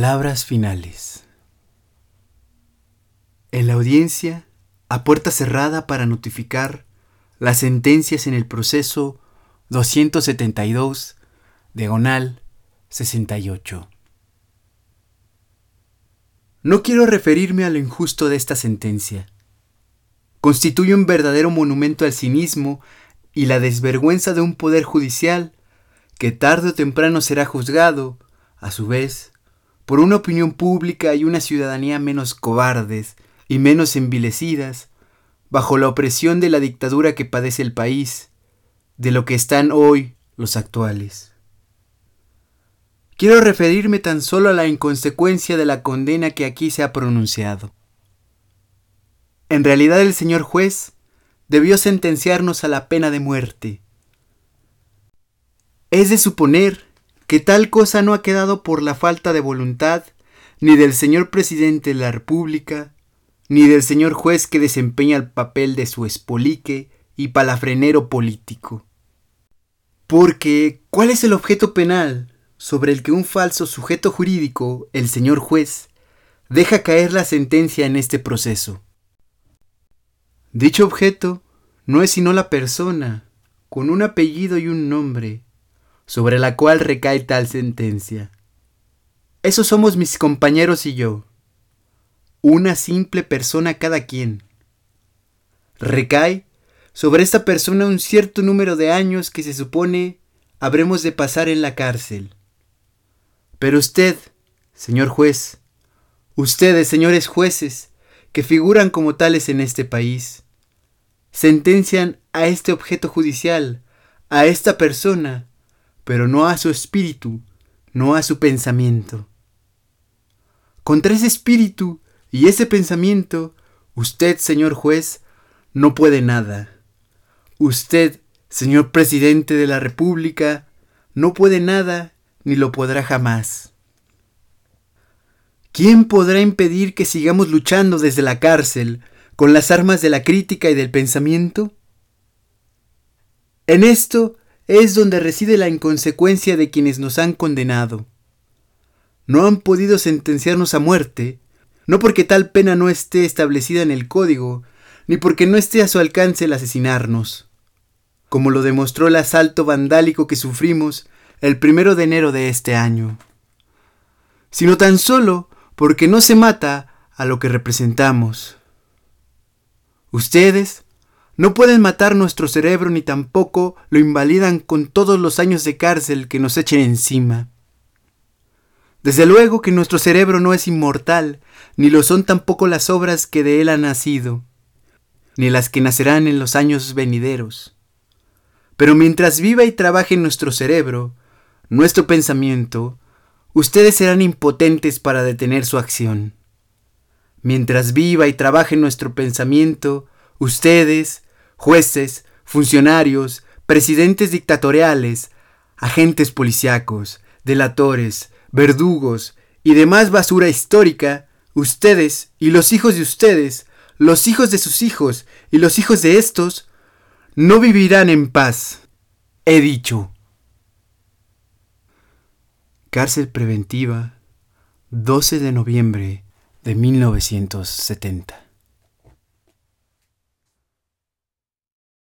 Palabras finales. En la audiencia, a puerta cerrada para notificar las sentencias en el proceso 272, diagonal 68. No quiero referirme a lo injusto de esta sentencia. Constituye un verdadero monumento al cinismo y la desvergüenza de un poder judicial que tarde o temprano será juzgado, a su vez, por una opinión pública y una ciudadanía menos cobardes y menos envilecidas, bajo la opresión de la dictadura que padece el país, de lo que están hoy los actuales. Quiero referirme tan solo a la inconsecuencia de la condena que aquí se ha pronunciado. En realidad el señor juez debió sentenciarnos a la pena de muerte. Es de suponer que tal cosa no ha quedado por la falta de voluntad ni del señor presidente de la República, ni del señor juez que desempeña el papel de su espolique y palafrenero político. Porque, ¿cuál es el objeto penal sobre el que un falso sujeto jurídico, el señor juez, deja caer la sentencia en este proceso? Dicho objeto no es sino la persona, con un apellido y un nombre, sobre la cual recae tal sentencia. Esos somos mis compañeros y yo, una simple persona cada quien. Recae sobre esta persona un cierto número de años que se supone habremos de pasar en la cárcel. Pero usted, señor juez, ustedes, señores jueces, que figuran como tales en este país, sentencian a este objeto judicial, a esta persona, pero no a su espíritu, no a su pensamiento. Contra ese espíritu y ese pensamiento, usted, señor juez, no puede nada. Usted, señor presidente de la República, no puede nada ni lo podrá jamás. ¿Quién podrá impedir que sigamos luchando desde la cárcel con las armas de la crítica y del pensamiento? En esto es donde reside la inconsecuencia de quienes nos han condenado. No han podido sentenciarnos a muerte, no porque tal pena no esté establecida en el código, ni porque no esté a su alcance el asesinarnos, como lo demostró el asalto vandálico que sufrimos el primero de enero de este año, sino tan solo porque no se mata a lo que representamos. Ustedes, no pueden matar nuestro cerebro ni tampoco lo invalidan con todos los años de cárcel que nos echen encima. Desde luego que nuestro cerebro no es inmortal, ni lo son tampoco las obras que de él han nacido, ni las que nacerán en los años venideros. Pero mientras viva y trabaje nuestro cerebro, nuestro pensamiento, ustedes serán impotentes para detener su acción. Mientras viva y trabaje nuestro pensamiento, ustedes, jueces, funcionarios, presidentes dictatoriales, agentes policíacos, delatores, verdugos y demás basura histórica, ustedes y los hijos de ustedes, los hijos de sus hijos y los hijos de estos, no vivirán en paz. He dicho. Cárcel preventiva, 12 de noviembre de 1970.